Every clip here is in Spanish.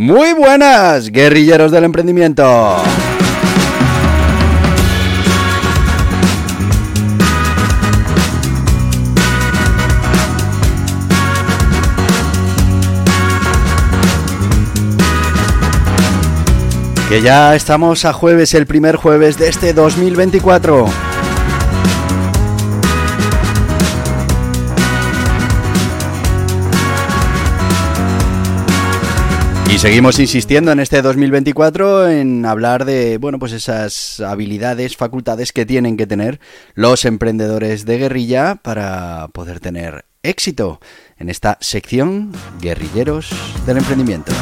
Muy buenas, guerrilleros del emprendimiento. Que ya estamos a jueves, el primer jueves de este 2024. Y seguimos insistiendo en este 2024 en hablar de, bueno, pues esas habilidades, facultades que tienen que tener los emprendedores de guerrilla para poder tener éxito en esta sección Guerrilleros del Emprendimiento.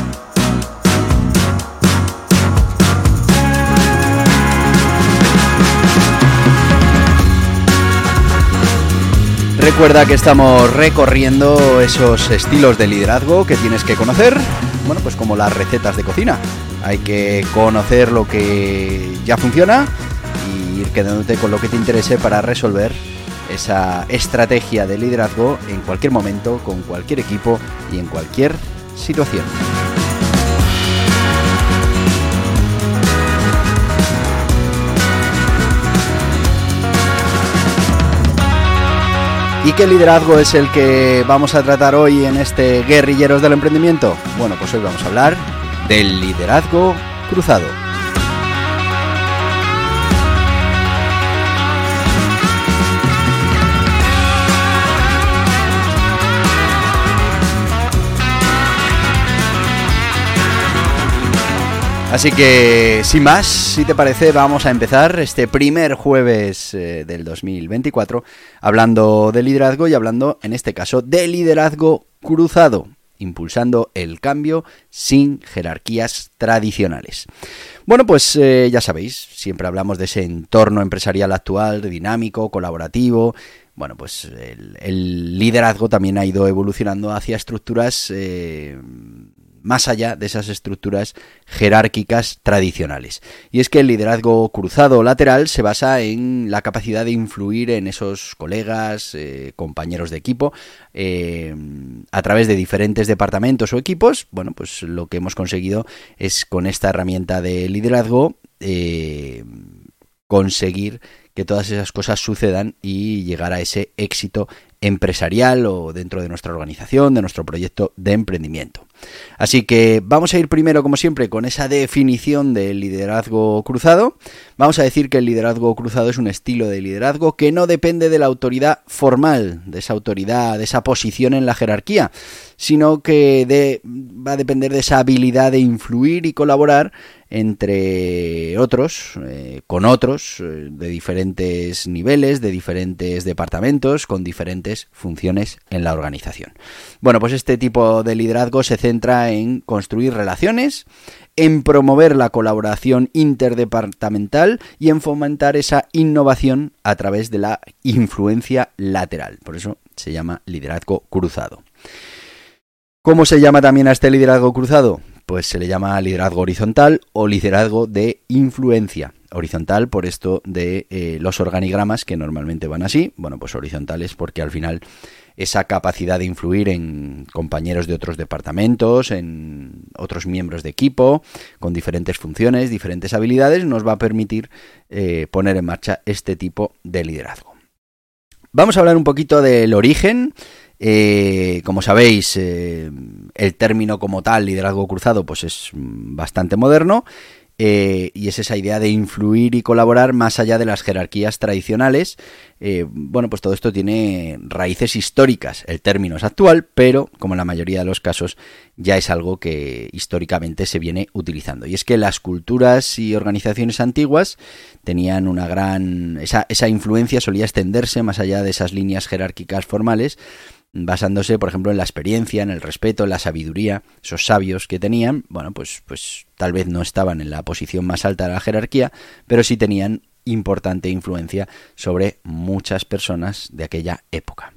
Recuerda que estamos recorriendo esos estilos de liderazgo que tienes que conocer, bueno, pues como las recetas de cocina. Hay que conocer lo que ya funciona y ir quedándote con lo que te interese para resolver esa estrategia de liderazgo en cualquier momento, con cualquier equipo y en cualquier situación. ¿Y qué liderazgo es el que vamos a tratar hoy en este Guerrilleros del Emprendimiento? Bueno, pues hoy vamos a hablar del liderazgo cruzado. Así que, sin más, si te parece, vamos a empezar este primer jueves eh, del 2024 hablando de liderazgo y hablando, en este caso, de liderazgo cruzado, impulsando el cambio sin jerarquías tradicionales. Bueno, pues eh, ya sabéis, siempre hablamos de ese entorno empresarial actual, dinámico, colaborativo. Bueno, pues el, liderazgo también ha ido evolucionando hacia estructuras eh, más allá de esas estructuras jerárquicas tradicionales. Y es que el liderazgo cruzado lateral se basa en la capacidad de influir en esos colegas, eh, compañeros de equipo, eh, a través de diferentes departamentos o equipos. Bueno, pues lo que hemos conseguido es con esta herramienta de liderazgo eh, conseguir que todas esas cosas sucedan y llegar a ese éxito empresarial o dentro de nuestra organización, de nuestro proyecto de emprendimiento. Así que vamos a ir primero, como siempre, con esa definición del liderazgo cruzado. Vamos a decir que el liderazgo cruzado es un estilo de liderazgo que no depende de la autoridad formal, de esa autoridad, de esa posición en la jerarquía, sino que va a depender de esa habilidad de influir y colaborar entre otros, eh, con otros, eh, de diferentes niveles, de diferentes departamentos, con diferentes funciones en la organización. Bueno, pues este tipo de liderazgo se centra en construir relaciones, en promover la colaboración interdepartamental y en fomentar esa innovación a través de la influencia lateral. Por eso se llama liderazgo cruzado. ¿Cómo se llama también a este liderazgo cruzado? Pues se le llama liderazgo horizontal o liderazgo de influencia. Horizontal por esto de eh, los organigramas que normalmente van así. Bueno, pues horizontales porque al final esa capacidad de influir en compañeros de otros departamentos, en otros miembros de equipo, con diferentes funciones, diferentes habilidades, nos va a permitir eh, poner en marcha este tipo de liderazgo. Vamos a hablar un poquito del origen. Eh, como sabéis, eh, el término como tal, liderazgo cruzado, pues es bastante moderno eh, y es esa idea de influir y colaborar más allá de las jerarquías tradicionales. Eh, bueno, pues todo esto tiene raíces históricas. El término es actual, pero como en la mayoría de los casos ya es algo que históricamente se viene utilizando. Y es que las culturas y organizaciones antiguas tenían una gran... esa, esa influencia solía extenderse más allá de esas líneas jerárquicas formales basándose, por ejemplo, en la experiencia, en el respeto, en la sabiduría, esos sabios que tenían, bueno, pues, pues tal vez no estaban en la posición más alta de la jerarquía, pero sí tenían importante influencia sobre muchas personas de aquella época.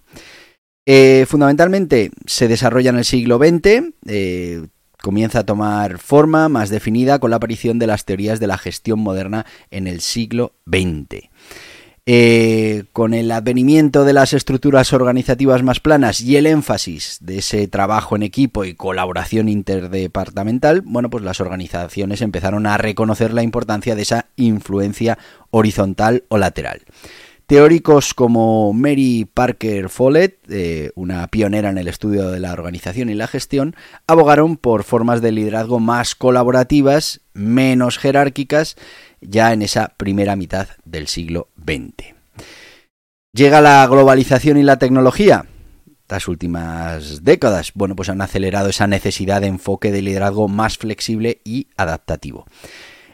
Eh, fundamentalmente se desarrolla en el siglo XX, eh, comienza a tomar forma más definida con la aparición de las teorías de la gestión moderna en el siglo XX. Eh, con el advenimiento de las estructuras organizativas más planas y el énfasis de ese trabajo en equipo y colaboración interdepartamental, bueno, pues las organizaciones empezaron a reconocer la importancia de esa influencia horizontal o lateral. Teóricos como Mary Parker Follett, eh, una pionera en el estudio de la organización y la gestión, abogaron por formas de liderazgo más colaborativas, menos jerárquicas ya en esa primera mitad del siglo XX. Llega la globalización y la tecnología. Las últimas décadas, bueno, pues han acelerado esa necesidad de enfoque de liderazgo más flexible y adaptativo.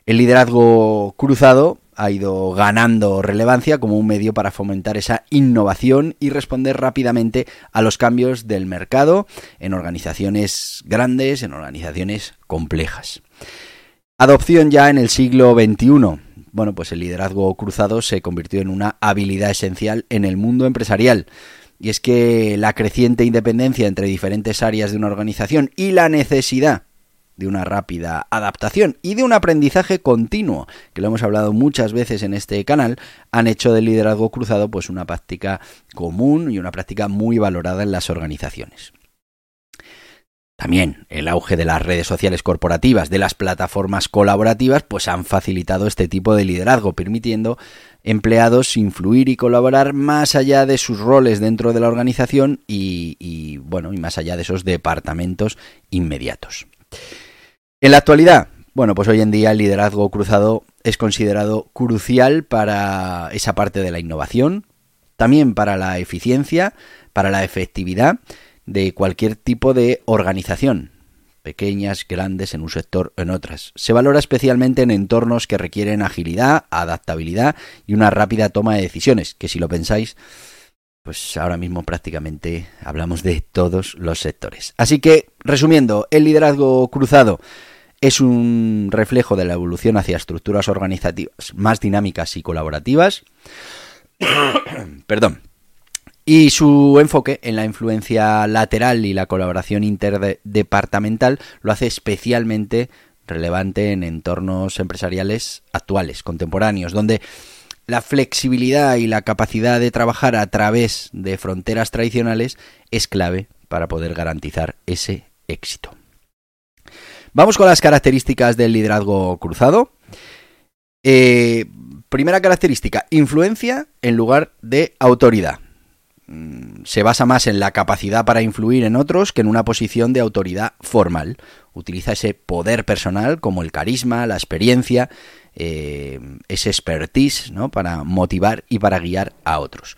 El liderazgo cruzado ha ido ganando relevancia como un medio para fomentar esa innovación y responder rápidamente a los cambios del mercado en organizaciones grandes, en organizaciones complejas. Adopción ya en el siglo XXI. Bueno, pues el liderazgo cruzado se convirtió en una habilidad esencial en el mundo empresarial. Y es que la creciente independencia entre diferentes áreas de una organización y la necesidad de una rápida adaptación y de un aprendizaje continuo, que lo hemos hablado muchas veces en este canal, han hecho del liderazgo cruzado pues una práctica común y una práctica muy valorada en las organizaciones. También el auge de las redes sociales corporativas, de las plataformas colaborativas, pues han facilitado este tipo de liderazgo, permitiendo empleados influir y colaborar más allá de sus roles dentro de la organización y, bueno, y más allá de esos departamentos inmediatos. En la actualidad, bueno, pues hoy en día el liderazgo cruzado es considerado crucial para esa parte de la innovación, también para la eficiencia, para la efectividad de cualquier tipo de organización, pequeñas, grandes, en un sector o en otras. Se valora especialmente en entornos que requieren agilidad, adaptabilidad y una rápida toma de decisiones, que si lo pensáis, pues ahora mismo prácticamente hablamos de todos los sectores. Así que, resumiendo, el liderazgo cruzado es un reflejo de la evolución hacia estructuras organizativas más dinámicas y colaborativas. Perdón y su enfoque en la influencia lateral y la colaboración interdepartamental lo hace especialmente relevante en entornos empresariales actuales, contemporáneos, donde la flexibilidad y la capacidad de trabajar a través de fronteras tradicionales es clave para poder garantizar ese éxito. Vamos con las características del liderazgo cruzado. Eh, primera característica, influencia en lugar de autoridad. Mm, se basa más en la capacidad para influir en otros que en una posición de autoridad formal. Utiliza ese poder personal como el carisma, la experiencia, eh, ese expertise ¿no? para motivar y para guiar a otros.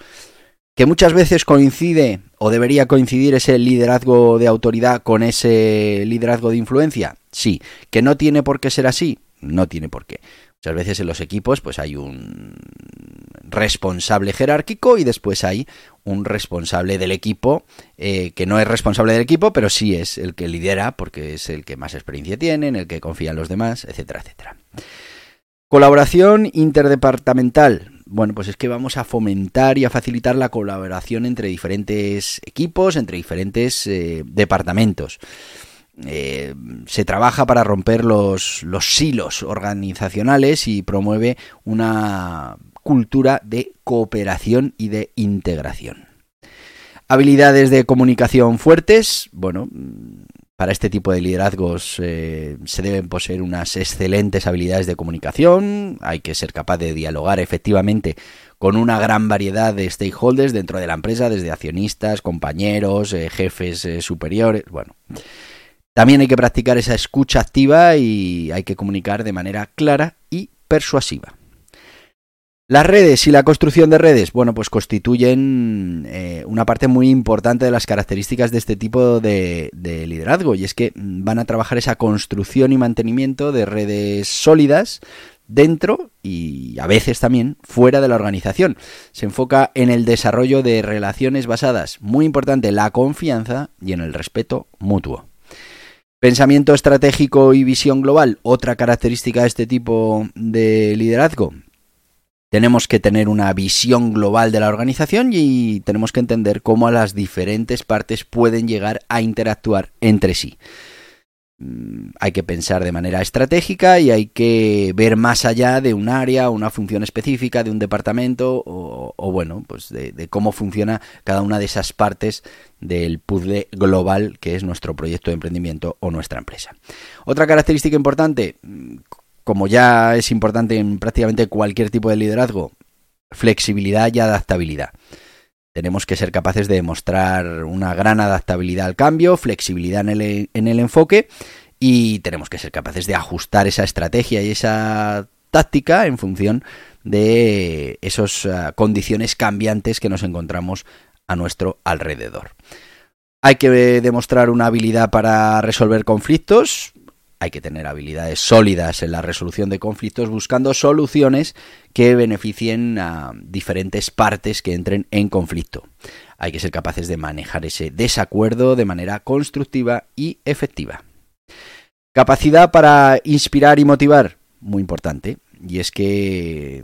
Que muchas veces coincide o debería coincidir ese liderazgo de autoridad con ese liderazgo de influencia. Sí. Que no tiene por qué ser así. No tiene por qué. Muchas veces en los equipos pues hay un responsable jerárquico y después hay un responsable del equipo eh, que no es responsable del equipo, pero sí es el que lidera porque es el que más experiencia tiene, en el que confían los demás, etcétera, etcétera. Colaboración interdepartamental. Bueno, pues es que vamos a fomentar y a facilitar la colaboración entre diferentes equipos, entre diferentes eh, departamentos. Eh, se trabaja para romper los, los silos organizacionales y promueve una cultura de cooperación y de integración. Habilidades de comunicación fuertes, bueno, para este tipo de liderazgos eh, se deben poseer unas excelentes habilidades de comunicación, hay que ser capaz de dialogar efectivamente con una gran variedad de stakeholders dentro de la empresa, desde accionistas, compañeros, eh, jefes superiores, bueno. También hay que practicar esa escucha activa y hay que comunicar de manera clara y persuasiva. Las redes y la construcción de redes, bueno, pues constituyen eh, una parte muy importante de las características de este tipo de, liderazgo y es que van a trabajar esa construcción y mantenimiento de redes sólidas dentro y a veces también fuera de la organización. Se enfoca en el desarrollo de relaciones basadas, muy importante, la confianza y en el respeto mutuo. Pensamiento estratégico y visión global, otra característica de este tipo de liderazgo, tenemos que tener una visión global de la organización y tenemos que entender cómo las diferentes partes pueden llegar a interactuar entre sí. Mm, hay que pensar de manera estratégica y hay que ver más allá de un área, una función específica, de un departamento o, bueno, pues de, de, cómo funciona cada una de esas partes del puzzle global que es nuestro proyecto de emprendimiento o nuestra empresa. Otra característica importante, como ya es importante en prácticamente cualquier tipo de liderazgo, flexibilidad y adaptabilidad. Tenemos que ser capaces de demostrar una gran adaptabilidad al cambio, flexibilidad en el, en el enfoque y tenemos que ser capaces de ajustar esa estrategia y esa táctica en función de esas eh, condiciones cambiantes que nos encontramos a nuestro alrededor. Hay que demostrar una habilidad para resolver conflictos, hay que tener habilidades sólidas en la resolución de conflictos buscando soluciones que beneficien a diferentes partes que entren en conflicto. Hay que ser capaces de manejar ese desacuerdo de manera constructiva y efectiva. Capacidad para inspirar y motivar, muy importante, y es que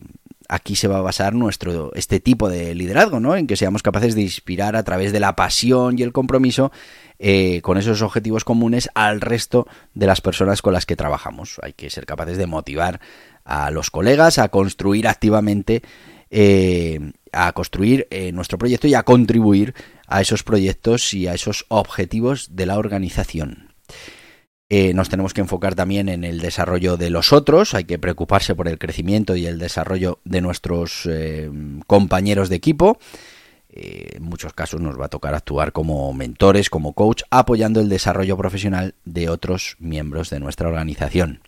aquí se va a basar nuestro este tipo de liderazgo, ¿no? En que seamos capaces de inspirar a través de la pasión y el compromiso eh, con esos objetivos comunes al resto de las personas con las que trabajamos. Hay que ser capaces de motivar a los colegas a construir activamente, eh, a construir eh, nuestro proyecto y a contribuir a esos proyectos y a esos objetivos de la organización. Nos tenemos que enfocar también en el desarrollo de los otros, hay que preocuparse por el crecimiento y el desarrollo de nuestros compañeros de equipo eh, en muchos casos nos va a tocar actuar como mentores, como coach, apoyando el desarrollo profesional de otros miembros de nuestra organización.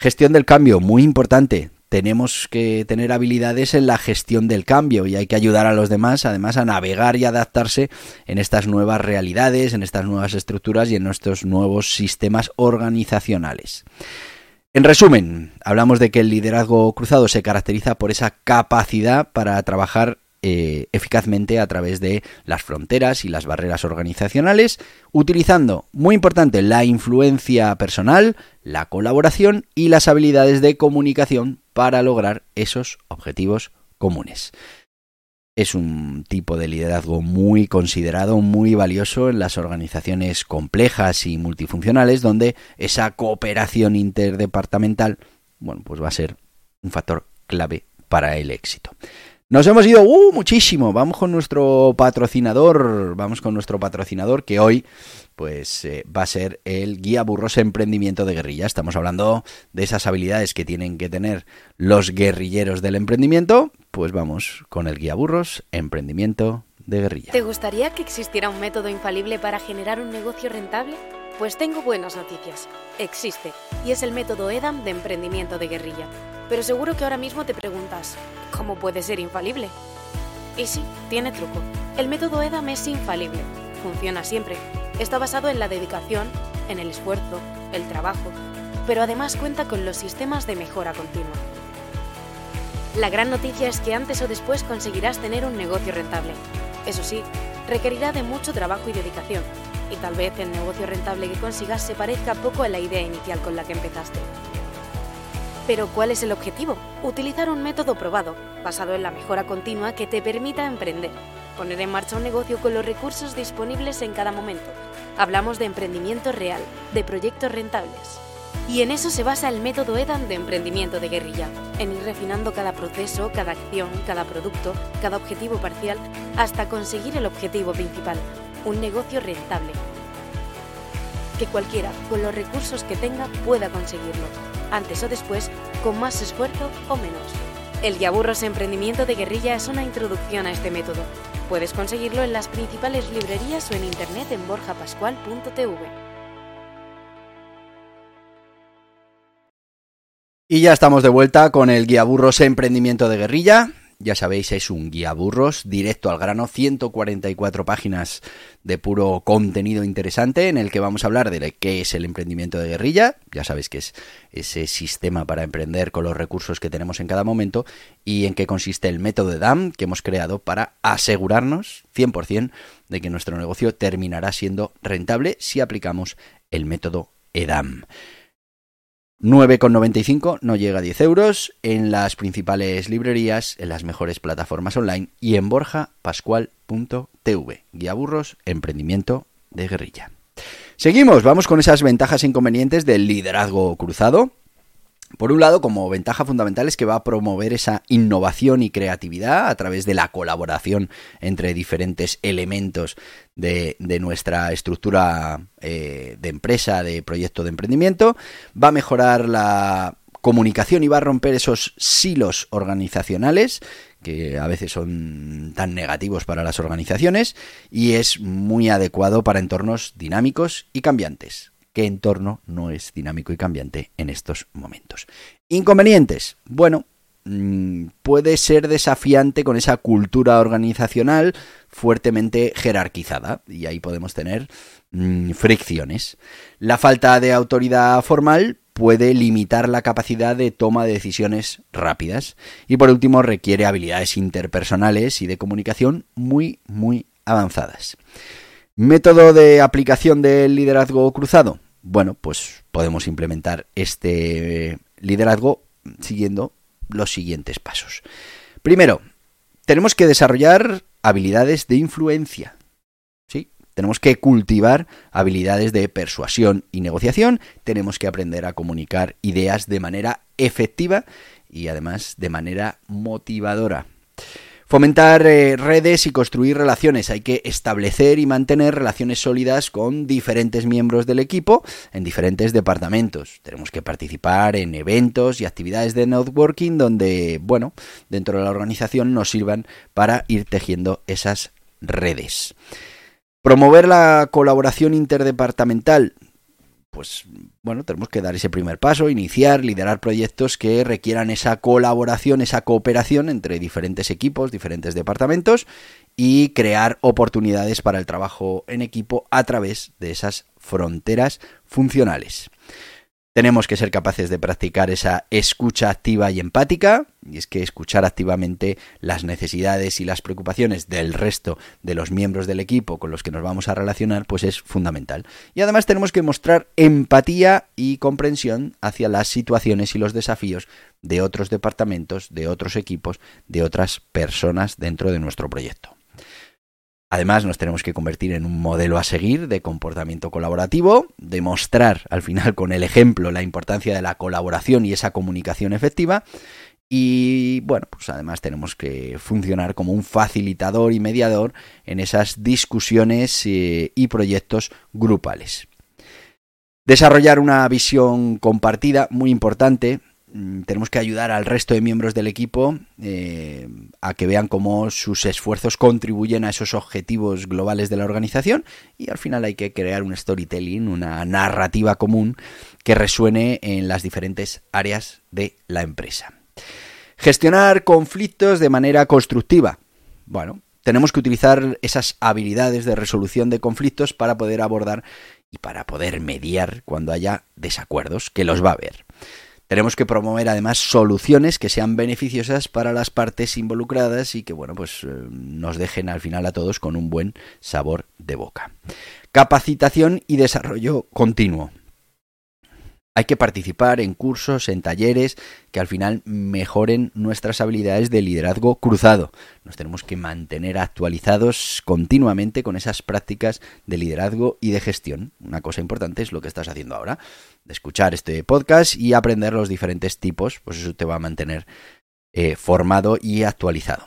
Gestión del cambio, muy importante. Tenemos que tener habilidades en la gestión del cambio y hay que ayudar a los demás además a navegar y adaptarse en estas nuevas realidades, en estas nuevas estructuras y en nuestros nuevos sistemas organizacionales. En resumen, hablamos de que el liderazgo cruzado se caracteriza por esa capacidad para trabajar eh, eficazmente a través de las fronteras y las barreras organizacionales, utilizando, muy importante, la influencia personal, la colaboración y las habilidades de comunicación para lograr esos objetivos comunes. Es un tipo de liderazgo muy considerado, muy valioso en las organizaciones complejas y multifuncionales, donde esa cooperación interdepartamental, bueno, pues va a ser un factor clave para el éxito. Nos hemos ido uh, muchísimo. Vamos con nuestro patrocinador. Vamos con nuestro patrocinador que hoy pues eh, va a ser el guía burros emprendimiento de guerrilla. Estamos hablando de esas habilidades que tienen que tener los guerrilleros del emprendimiento. Pues vamos con el guía burros emprendimiento de guerrilla. ¿Te gustaría que existiera un método infalible para generar un negocio rentable? Pues tengo buenas noticias. Existe y es el método EDAM de emprendimiento de guerrilla. Pero seguro que ahora mismo te preguntas, ¿cómo puede ser infalible? Y sí, tiene truco. El método EDAM es infalible. Funciona siempre. Está basado en la dedicación, en el esfuerzo, el trabajo, pero además cuenta con los sistemas de mejora continua. La gran noticia es que antes o después conseguirás tener un negocio rentable. Eso sí, requerirá de mucho trabajo y dedicación, y tal vez el negocio rentable que consigas se parezca poco a la idea inicial con la que empezaste. Pero ¿cuál es el objetivo? Utilizar un método probado, basado en la mejora continua que te permita emprender, poner en marcha un negocio con los recursos disponibles en cada momento. Hablamos de emprendimiento real, de proyectos rentables. Y en eso se basa el método EDAN de emprendimiento de guerrilla, en ir refinando cada proceso, cada acción, cada producto, cada objetivo parcial, hasta conseguir el objetivo principal, un negocio rentable. Que cualquiera, con los recursos que tenga, pueda conseguirlo antes o después, con más esfuerzo o menos. El Guiaburros Emprendimiento de Guerrilla es una introducción a este método. Puedes conseguirlo en las principales librerías o en internet en borjapascual.tv. Y ya estamos de vuelta con el guía burros emprendimiento de guerrilla. Ya sabéis, es un guía burros directo al grano, 144 páginas de puro contenido interesante en el que vamos a hablar de qué es el emprendimiento de guerrilla. Ya sabéis que es ese sistema para emprender con los recursos que tenemos en cada momento y en qué consiste el método de DAM que hemos creado para asegurarnos 100% de que nuestro negocio terminará siendo rentable si aplicamos el método EDAM. 9,95 no llega a 10 euros en las principales librerías, en las mejores plataformas online y en borjapascual.tv. Guía burros, emprendimiento de guerrilla. Seguimos, vamos con esas ventajas e inconvenientes del liderazgo cruzado. Por un lado, como ventaja fundamental es que va a promover esa innovación y creatividad a través de la colaboración entre diferentes elementos de, nuestra estructura eh, de empresa, de proyecto de emprendimiento. Va a mejorar la comunicación y va a romper esos silos organizacionales que a veces son tan negativos para las organizaciones y es muy adecuado para entornos dinámicos y cambiantes qué entorno no es dinámico y cambiante en estos momentos. Inconvenientes. Bueno, mm, puede ser desafiante con esa cultura organizacional fuertemente jerarquizada y ahí podemos tener mm, fricciones. La falta de autoridad formal puede limitar la capacidad de toma de decisiones rápidas y por último requiere habilidades interpersonales y de comunicación muy muy avanzadas. Método de aplicación del liderazgo cruzado bueno, pues podemos implementar este liderazgo siguiendo los siguientes pasos. Primero, tenemos que desarrollar habilidades de influencia. ¿Sí? Tenemos que cultivar habilidades de persuasión y negociación. Tenemos que aprender a comunicar ideas de manera efectiva y además de manera motivadora. Fomentar eh, redes y construir relaciones. Hay que establecer y mantener relaciones sólidas con diferentes miembros del equipo en diferentes departamentos. Tenemos que participar en eventos y actividades de networking donde, bueno, dentro de la organización nos sirvan para ir tejiendo esas redes. Promover la colaboración interdepartamental pues bueno, tenemos que dar ese primer paso, iniciar, liderar proyectos que requieran esa colaboración, esa cooperación entre diferentes equipos, diferentes departamentos y crear oportunidades para el trabajo en equipo a través de esas fronteras funcionales. Tenemos que ser capaces de practicar esa escucha activa y empática, y es que escuchar activamente las necesidades y las preocupaciones del resto de los miembros del equipo con los que nos vamos a relacionar, pues es fundamental. Y además tenemos que mostrar empatía y comprensión hacia las situaciones y los desafíos de otros departamentos, de otros equipos, de otras personas dentro de nuestro proyecto. Además, nos tenemos que convertir en un modelo a seguir de comportamiento colaborativo, demostrar al final con el ejemplo la importancia de la colaboración y esa comunicación efectiva. Y bueno, pues además tenemos que funcionar como un facilitador y mediador en esas discusiones eh, y proyectos grupales. Desarrollar una visión compartida, muy importante, tenemos que ayudar al resto de miembros del equipo eh, a que vean cómo sus esfuerzos contribuyen a esos objetivos globales de la organización y al final hay que crear un storytelling, una narrativa común que resuene en las diferentes áreas de la empresa. Gestionar conflictos de manera constructiva. Bueno, tenemos que utilizar esas habilidades de resolución de conflictos para poder abordar y para poder mediar cuando haya desacuerdos, que los va a haber. Tenemos que promover además soluciones que sean beneficiosas para las partes involucradas y que bueno, pues eh, nos dejen al final a todos con un buen sabor de boca. Capacitación y desarrollo continuo. Hay que participar en cursos, en talleres que al final mejoren nuestras habilidades de liderazgo cruzado. Nos tenemos que mantener actualizados continuamente con esas prácticas de liderazgo y de gestión. Una cosa importante es lo que estás haciendo ahora, de escuchar este podcast y aprender los diferentes tipos, pues eso te va a mantener eh, formado y actualizado.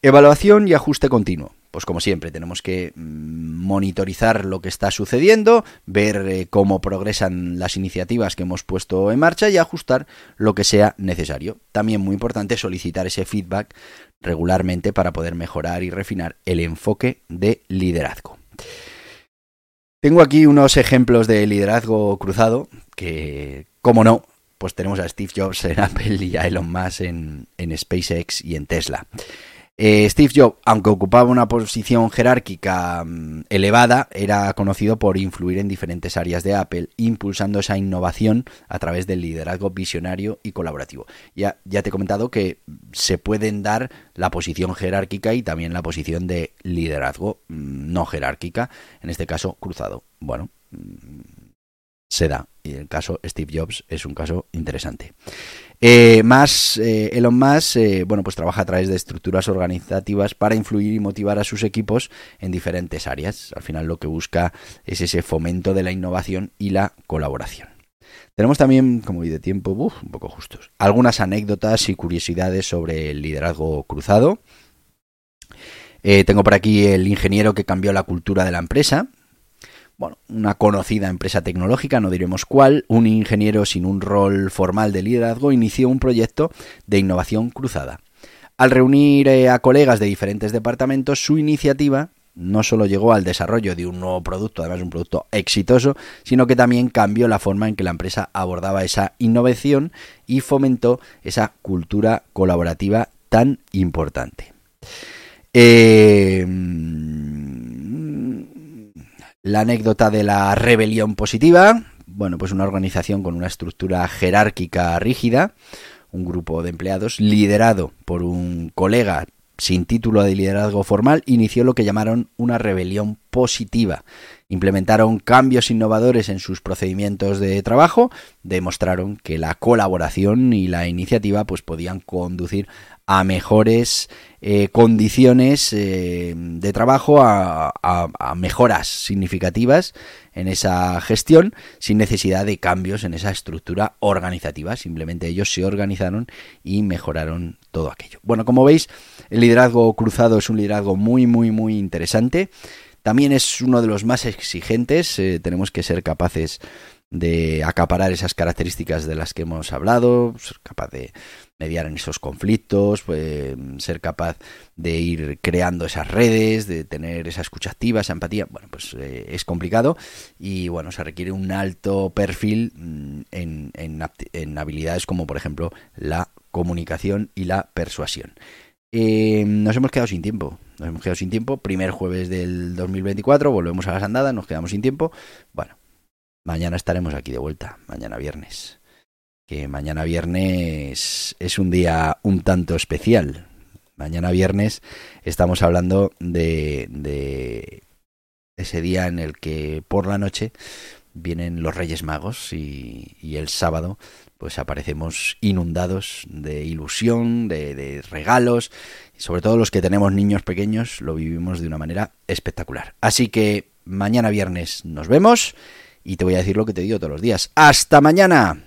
Evaluación y ajuste continuo pues como siempre, tenemos que mm, monitorizar lo que está sucediendo, ver eh, cómo progresan las iniciativas que hemos puesto en marcha y ajustar lo que sea necesario. También muy importante solicitar ese feedback regularmente para poder mejorar y refinar el enfoque de liderazgo. Tengo aquí unos ejemplos de liderazgo cruzado que, como no, pues tenemos a Steve Jobs en Apple y a Elon Musk en, en SpaceX y en Tesla. Eh, Steve Jobs, aunque ocupaba una posición jerárquica mm, elevada, era conocido por influir en diferentes áreas de Apple, impulsando esa innovación a través del liderazgo visionario y colaborativo. Ya, ya te he comentado que se pueden dar la posición jerárquica y también la posición de liderazgo mm, no jerárquica, en este caso cruzado. Bueno, mm, se da. Y el caso Steve Jobs es un caso interesante. Eh, más eh, Elon Musk, eh, bueno, pues trabaja a través de estructuras organizativas para influir y motivar a sus equipos en diferentes áreas. Al final lo que busca es ese fomento de la innovación y la colaboración. Tenemos también, como vi de tiempo, un poco justos, algunas anécdotas y curiosidades sobre el liderazgo cruzado. tengo por aquí el ingeniero que cambió la cultura de la empresa, bueno, una conocida empresa tecnológica, no diremos cuál, un ingeniero sin un rol formal de liderazgo inició un proyecto de innovación cruzada. Al reunir eh, a colegas de diferentes departamentos, su iniciativa no solo llegó al desarrollo de un nuevo producto, además un producto exitoso, sino que también cambió la forma en que la empresa abordaba esa innovación y fomentó esa cultura colaborativa tan importante. Eh, la anécdota de la rebelión positiva, bueno, pues una organización con una estructura jerárquica rígida, un grupo de empleados liderado por un colega sin título de liderazgo formal, inició lo que llamaron una rebelión positiva. Implementaron cambios innovadores en sus procedimientos de trabajo, demostraron que la colaboración y la iniciativa pues podían conducir a mejores eh, condiciones eh, de trabajo, a, mejoras significativas en esa gestión, sin necesidad de cambios en esa estructura organizativa. Simplemente ellos se organizaron y mejoraron todo aquello. Bueno, como veis, el liderazgo cruzado es un liderazgo muy, muy, muy interesante. También es uno de los más exigentes. Eh, tenemos que ser capaces de acaparar esas características de las que hemos hablado, ser capaz de mediar en esos conflictos, pues, ser capaz de ir creando esas redes, de tener esa escucha activa, esa empatía, bueno, pues eh, es complicado y bueno, se requiere un alto perfil mm, en, en, habilidades como por ejemplo la comunicación y la persuasión. Eh, nos hemos quedado sin tiempo, nos hemos quedado sin tiempo, primer jueves del 2024, volvemos a las andadas, nos quedamos sin tiempo, bueno, mañana estaremos aquí de vuelta, mañana viernes que mañana viernes es un día un tanto especial. Mañana viernes estamos hablando de, de ese día en el que por la noche vienen los Reyes Magos y, el sábado pues aparecemos inundados de ilusión, de, de, regalos, sobre todo los que tenemos niños pequeños lo vivimos de una manera espectacular. Así que mañana viernes nos vemos y te voy a decir lo que te digo todos los días. ¡Hasta mañana!